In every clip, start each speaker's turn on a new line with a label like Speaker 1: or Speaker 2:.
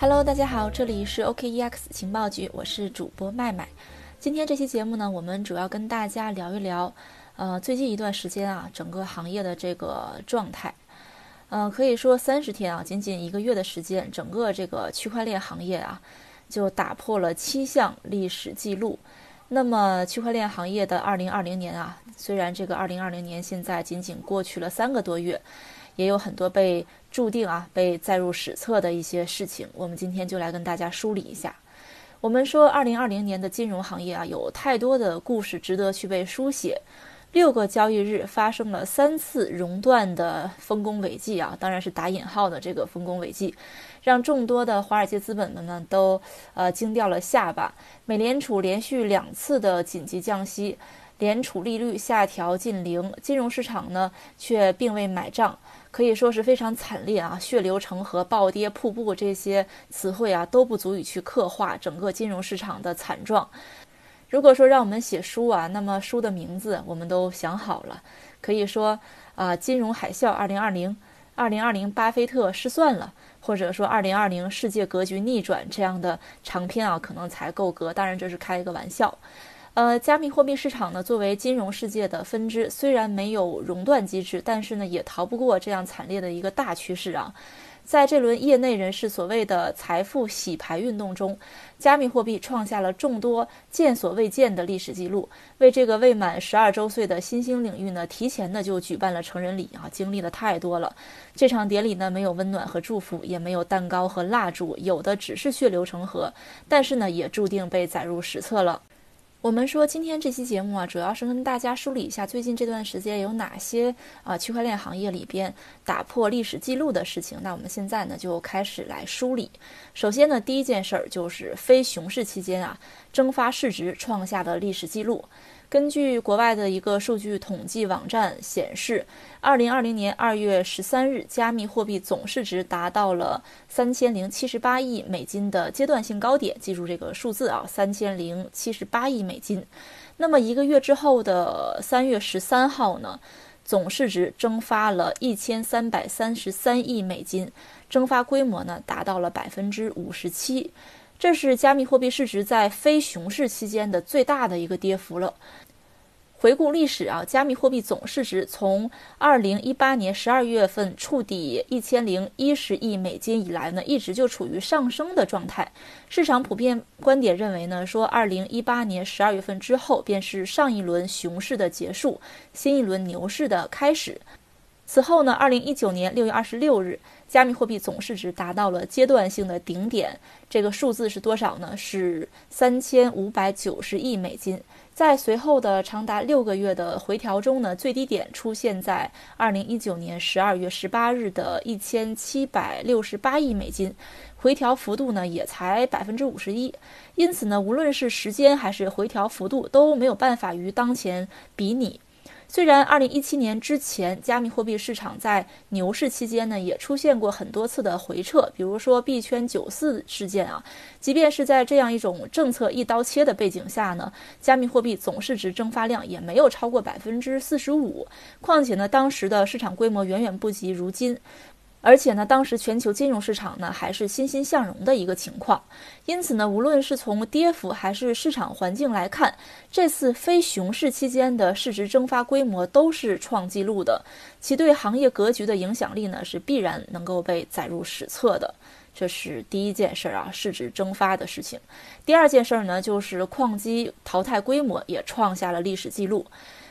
Speaker 1: Hello，大家好，这里是 OKEX 情报局，我是主播麦麦。今天这期节目呢，我们主要跟大家聊一聊，呃，最近一段时间啊，整个行业的这个状态。嗯，可以说三十天啊，仅仅一个月的时间，整个这个区块链行业啊，就打破了七项历史记录。那么，区块链行业的二零二零年啊，虽然这个二零二零年现在仅仅过去了三个多月，也有很多被注定啊被载入史册的一些事情，我们今天就来跟大家梳理一下。我们说，二零二零年的金融行业啊，有太多的故事值得去被书写。六个交易日发生了三次熔断的丰功伟绩啊，当然是打引号的这个丰功伟绩，让众多的华尔街资本们呢都呃惊掉了下巴。美联储连续两次的紧急降息，联储利率下调近零，金融市场呢却并未买账，可以说是非常惨烈啊！血流成河、暴跌、瀑布这些词汇啊都不足以去刻画整个金融市场的惨状。如果说让我们写书啊，那么书的名字我们都想好了，可以说啊，金融海啸二零二零，二零二零巴菲特失算了，或者说二零二零世界格局逆转这样的长篇啊，可能才够格。当然这是开一个玩笑。呃，加密货币市场呢，作为金融世界的分支，虽然没有熔断机制，但是呢，也逃不过这样惨烈的一个大趋势啊。在这轮业内人士所谓的财富洗牌运动中，加密货币创下了众多见所未见的历史记录，为这个未满十二周岁的新兴领域呢，提前的就举办了成人礼啊，经历的太多了。这场典礼呢，没有温暖和祝福，也没有蛋糕和蜡烛，有的只是血流成河，但是呢，也注定被载入史册了。我们说今天这期节目啊，主要是跟大家梳理一下最近这段时间有哪些啊区块链行业里边打破历史记录的事情。那我们现在呢就开始来梳理。首先呢，第一件事儿就是非熊市期间啊，蒸发市值创下的历史记录。根据国外的一个数据统计网站显示，二零二零年二月十三日，加密货币总市值达到了三千零七十八亿美金的阶段性高点。记住这个数字啊，三千零七十八亿美金。那么一个月之后的三月十三号呢，总市值蒸发了一千三百三十三亿美金，蒸发规模呢达到了百分之五十七。这是加密货币市值在非熊市期间的最大的一个跌幅了。回顾历史啊，加密货币总市值从二零一八年十二月份触底一千零一十亿美金以来呢，一直就处于上升的状态。市场普遍观点认为呢，说二零一八年十二月份之后便是上一轮熊市的结束，新一轮牛市的开始。此后呢，二零一九年六月二十六日。加密货币总市值达到了阶段性的顶点，这个数字是多少呢？是三千五百九十亿美金。在随后的长达六个月的回调中呢，最低点出现在二零一九年十二月十八日的一千七百六十八亿美金，回调幅度呢也才百分之五十一。因此呢，无论是时间还是回调幅度都没有办法与当前比拟。虽然二零一七年之前，加密货币市场在牛市期间呢，也出现过很多次的回撤，比如说币圈九四事件啊。即便是在这样一种政策一刀切的背景下呢，加密货币总市值蒸发量也没有超过百分之四十五。况且呢，当时的市场规模远远不及如今。而且呢，当时全球金融市场呢还是欣欣向荣的一个情况，因此呢，无论是从跌幅还是市场环境来看，这次非熊市期间的市值蒸发规模都是创纪录的，其对行业格局的影响力呢是必然能够被载入史册的。这是第一件事儿啊，市值蒸发的事情。第二件事儿呢，就是矿机淘汰规模也创下了历史记录。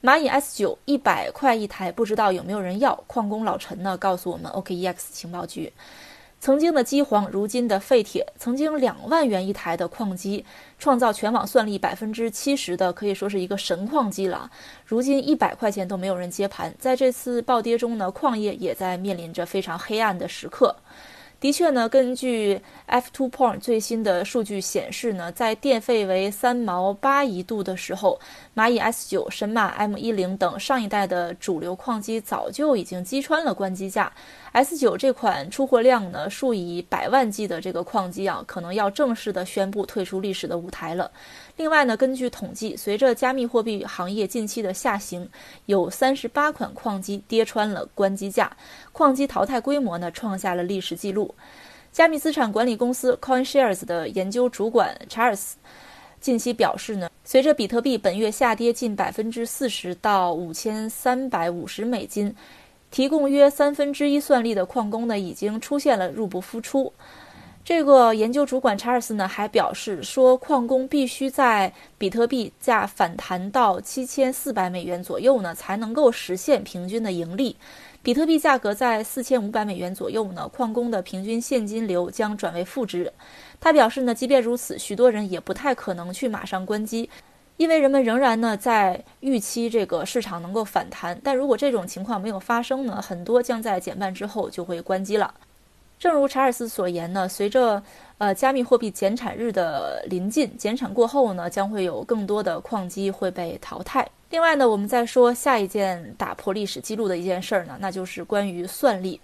Speaker 1: 蚂蚁 S 九一百块一台，不知道有没有人要？矿工老陈呢？告诉我们，OKEX 情报局，曾经的机皇，如今的废铁，曾经两万元一台的矿机，创造全网算力百分之七十的，可以说是一个神矿机了。如今一百块钱都没有人接盘，在这次暴跌中呢，矿业也在面临着非常黑暗的时刻。的确呢，根据 F Two Point 最新的数据显示呢，在电费为三毛八一度的时候，蚂蚁 S 九、神马 M 一零等上一代的主流矿机早就已经击穿了关机价。S 九这款出货量呢数以百万计的这个矿机啊，可能要正式的宣布退出历史的舞台了。另外呢，根据统计，随着加密货币行业近期的下行，有三十八款矿机跌穿了关机价，矿机淘汰规模呢创下了历史记录。加密资产管理公司 CoinShares 的研究主管查尔斯近期表示呢，随着比特币本月下跌近百分之四十到五千三百五十美金，提供约三分之一算力的矿工呢已经出现了入不敷出。这个研究主管查尔斯呢还表示说，矿工必须在比特币价反弹到七千四百美元左右呢，才能够实现平均的盈利。比特币价格在四千五百美元左右呢，矿工的平均现金流将转为负值。他表示呢，即便如此，许多人也不太可能去马上关机，因为人们仍然呢在预期这个市场能够反弹。但如果这种情况没有发生呢，很多将在减半之后就会关机了。正如查尔斯所言呢，随着呃加密货币减产日的临近，减产过后呢，将会有更多的矿机会被淘汰。另外呢，我们再说下一件打破历史记录的一件事儿呢，那就是关于算力。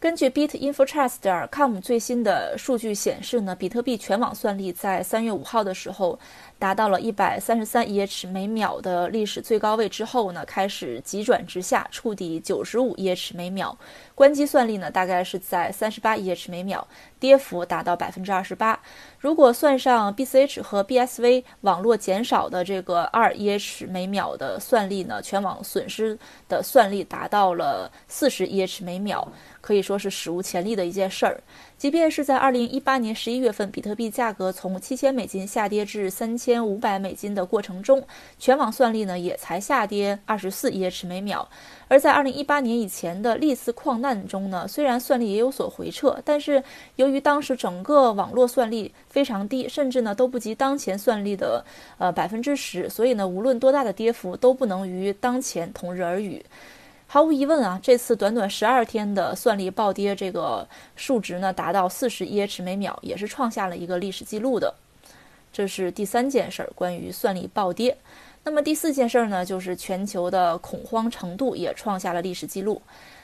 Speaker 1: 根据 Bitinfotrust.com 最新的数据显示呢，比特币全网算力在三月五号的时候达到了一百三十三 EH 每秒的历史最高位之后呢，开始急转直下，触底九十五 EH 每秒。关机算力呢，大概是在三十八 EH 每秒，跌幅达到百分之二十八。如果算上 BCH 和 BSV 网络减少的这个二 EH 每秒的算力呢，全网损失的算力达到了四十 EH 每秒。可以说是史无前例的一件事儿。即便是在二零一八年十一月份，比特币价格从七千美金下跌至三千五百美金的过程中，全网算力呢也才下跌二十四 EH 每秒。而在二零一八年以前的历次矿难中呢，虽然算力也有所回撤，但是由于当时整个网络算力非常低，甚至呢都不及当前算力的呃百分之十，所以呢无论多大的跌幅都不能与当前同日而语。毫无疑问啊，这次短短十二天的算力暴跌，这个数值呢达到四十 EH 每秒，也是创下了一个历史记录的。这是第三件事儿，关于算力暴跌。那么第四件事儿呢，就是全球的恐慌程度也创下了历史记录。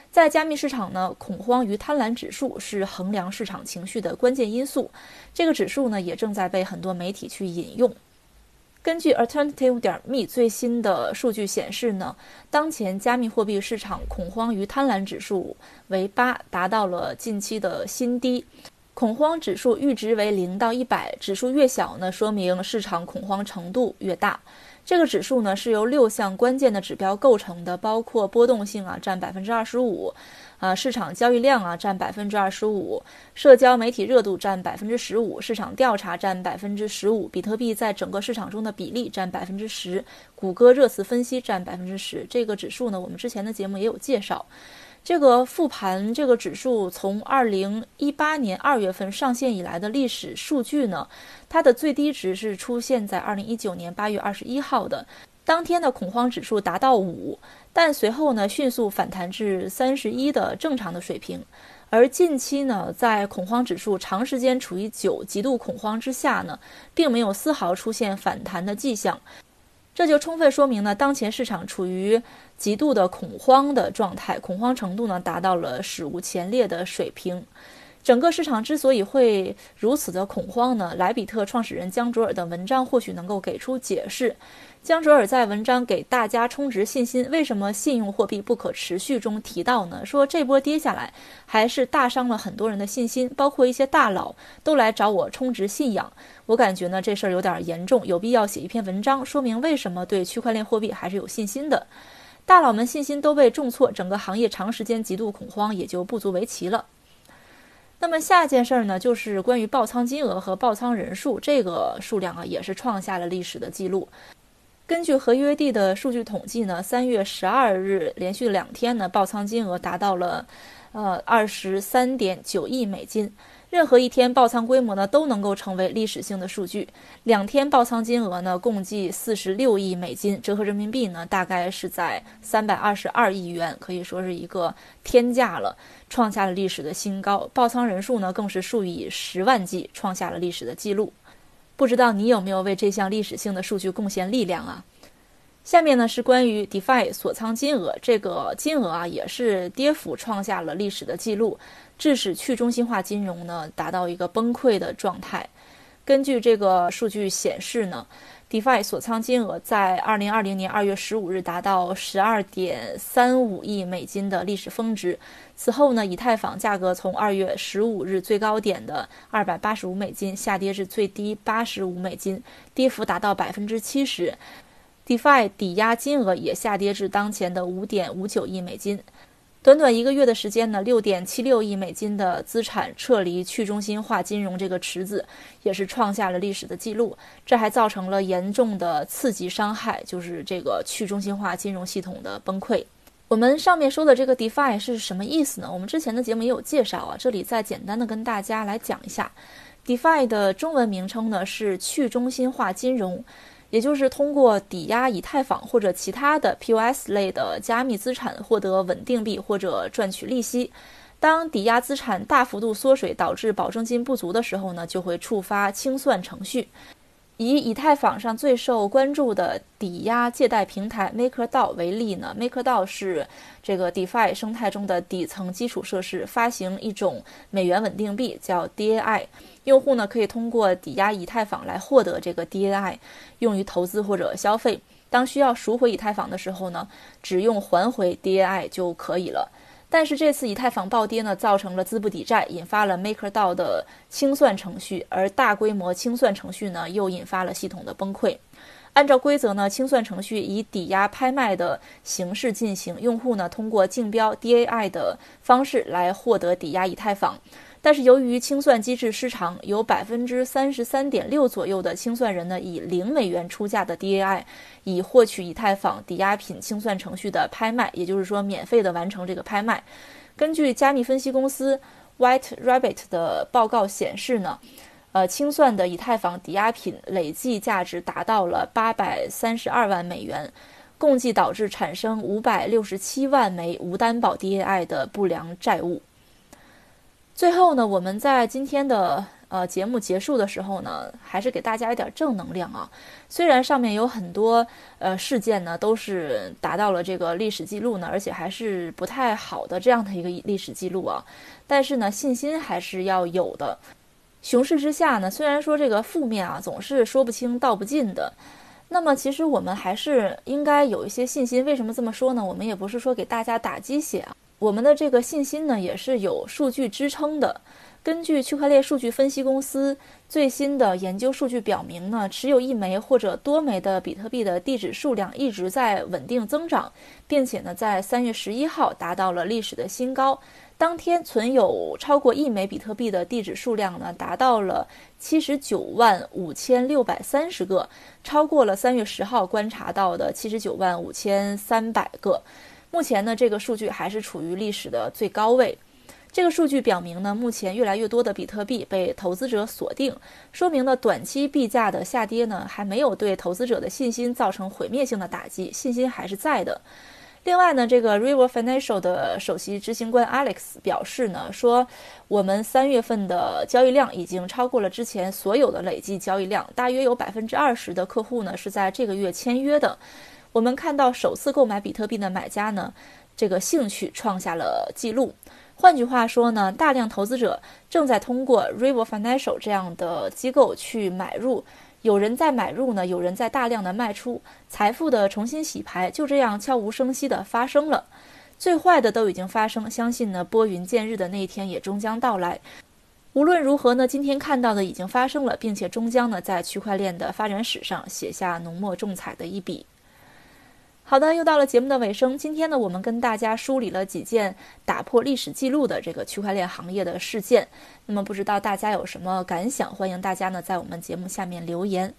Speaker 1: 在加密市场呢，恐慌与贪婪指数是衡量市场情绪的关键因素。这个指数呢，也正在被很多媒体去引用。根据 Alternative 点 me 最新的数据显示呢，当前加密货币市场恐慌与贪婪指数为八，达到了近期的新低。恐慌指数阈值为零到一百，指数越小呢，说明市场恐慌程度越大。这个指数呢是由六项关键的指标构成的，包括波动性啊，占百分之二十五。啊，市场交易量啊占百分之二十五，社交媒体热度占百分之十五，市场调查占百分之十五，比特币在整个市场中的比例占百分之十，谷歌热词分析占百分之十。这个指数呢，我们之前的节目也有介绍。这个复盘这个指数从二零一八年二月份上线以来的历史数据呢，它的最低值是出现在二零一九年八月二十一号的。当天的恐慌指数达到五，但随后呢迅速反弹至三十一的正常的水平。而近期呢，在恐慌指数长时间处于九极度恐慌之下呢，并没有丝毫出现反弹的迹象。这就充分说明了，当前市场处于极度的恐慌的状态，恐慌程度呢达到了史无前例的水平。整个市场之所以会如此的恐慌呢，莱比特创始人江卓尔的文章或许能够给出解释。江卓尔在文章给大家充值信心，为什么信用货币不可持续中提到呢？说这波跌下来还是大伤了很多人的信心，包括一些大佬都来找我充值信仰。我感觉呢这事儿有点严重，有必要写一篇文章说明为什么对区块链货币还是有信心的。大佬们信心都被重挫，整个行业长时间极度恐慌也就不足为奇了。那么下一件事儿呢，就是关于爆仓金额和爆仓人数，这个数量啊也是创下了历史的记录。根据合约地的数据统计呢，三月十二日连续两天呢，爆仓金额达到了，呃，二十三点九亿美金。任何一天爆仓规模呢，都能够成为历史性的数据。两天爆仓金额呢，共计四十六亿美金，折合人民币呢，大概是在三百二十二亿元，可以说是一个天价了，创下了历史的新高。爆仓人数呢，更是数以十万计，创下了历史的记录。不知道你有没有为这项历史性的数据贡献力量啊？下面呢是关于 DeFi 锁仓金额，这个金额啊也是跌幅创下了历史的记录，致使去中心化金融呢达到一个崩溃的状态。根据这个数据显示呢，DeFi 锁仓金额在二零二零年二月十五日达到十二点三五亿美金的历史峰值。此后呢，以太坊价格从二月十五日最高点的二百八十五美金下跌至最低八十五美金，跌幅达到百分之七十。DeFi 抵押金额也下跌至当前的五点五九亿美金。短短一个月的时间呢，六点七六亿美金的资产撤离去中心化金融这个池子，也是创下了历史的记录。这还造成了严重的次级伤害，就是这个去中心化金融系统的崩溃。我们上面说的这个 DeFi 是什么意思呢？我们之前的节目也有介绍啊，这里再简单的跟大家来讲一下，DeFi 的中文名称呢是去中心化金融。也就是通过抵押以太坊或者其他的 POS 类的加密资产获得稳定币或者赚取利息。当抵押资产大幅度缩水导致保证金不足的时候呢，就会触发清算程序。以以太坊上最受关注的抵押借贷平台 MakerDAO 为例呢，MakerDAO 是这个 DeFi 生态中的底层基础设施，发行一种美元稳定币叫 DAI，用户呢可以通过抵押以太坊来获得这个 DAI，用于投资或者消费。当需要赎回以太坊的时候呢，只用还回 DAI 就可以了。但是这次以太坊暴跌呢，造成了资不抵债，引发了 MakerDAO 的清算程序，而大规模清算程序呢，又引发了系统的崩溃。按照规则呢，清算程序以抵押拍卖的形式进行，用户呢通过竞标 DAI 的方式来获得抵押以太坊。但是由于清算机制失常，有百分之三十三点六左右的清算人呢，以零美元出价的 DAI，以获取以太坊抵押品清算程序的拍卖，也就是说免费的完成这个拍卖。根据加密分析公司 White Rabbit 的报告显示呢，呃，清算的以太坊抵押品累计价值达到了八百三十二万美元，共计导致产生五百六十七万枚无担保 DAI 的不良债务。最后呢，我们在今天的呃节目结束的时候呢，还是给大家一点正能量啊。虽然上面有很多呃事件呢，都是达到了这个历史记录呢，而且还是不太好的这样的一个历史记录啊，但是呢，信心还是要有的。熊市之下呢，虽然说这个负面啊总是说不清道不尽的，那么其实我们还是应该有一些信心。为什么这么说呢？我们也不是说给大家打鸡血啊。我们的这个信心呢，也是有数据支撑的。根据区块链数据分析公司最新的研究数据表明呢，持有一枚或者多枚的比特币的地址数量一直在稳定增长，并且呢，在三月十一号达到了历史的新高。当天存有超过一枚比特币的地址数量呢，达到了七十九万五千六百三十个，超过了三月十号观察到的七十九万五千三百个。目前呢，这个数据还是处于历史的最高位。这个数据表明呢，目前越来越多的比特币被投资者锁定，说明呢，短期币价的下跌呢，还没有对投资者的信心造成毁灭性的打击，信心还是在的。另外呢，这个 River Financial 的首席执行官 Alex 表示呢，说我们三月份的交易量已经超过了之前所有的累计交易量，大约有百分之二十的客户呢是在这个月签约的。我们看到首次购买比特币的买家呢，这个兴趣创下了记录。换句话说呢，大量投资者正在通过 River Financial 这样的机构去买入，有人在买入呢，有人在大量的卖出，财富的重新洗牌就这样悄无声息的发生了。最坏的都已经发生，相信呢拨云见日的那一天也终将到来。无论如何呢，今天看到的已经发生了，并且终将呢在区块链的发展史上写下浓墨重彩的一笔。好的，又到了节目的尾声。今天呢，我们跟大家梳理了几件打破历史记录的这个区块链行业的事件。那么，不知道大家有什么感想？欢迎大家呢在我们节目下面留言。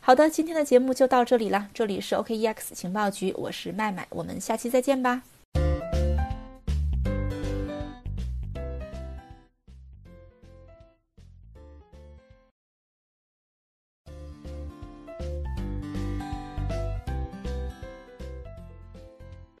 Speaker 1: 好的，今天的节目就到这里了。这里是 OKEX 情报局，我是麦麦，我们下期再见吧。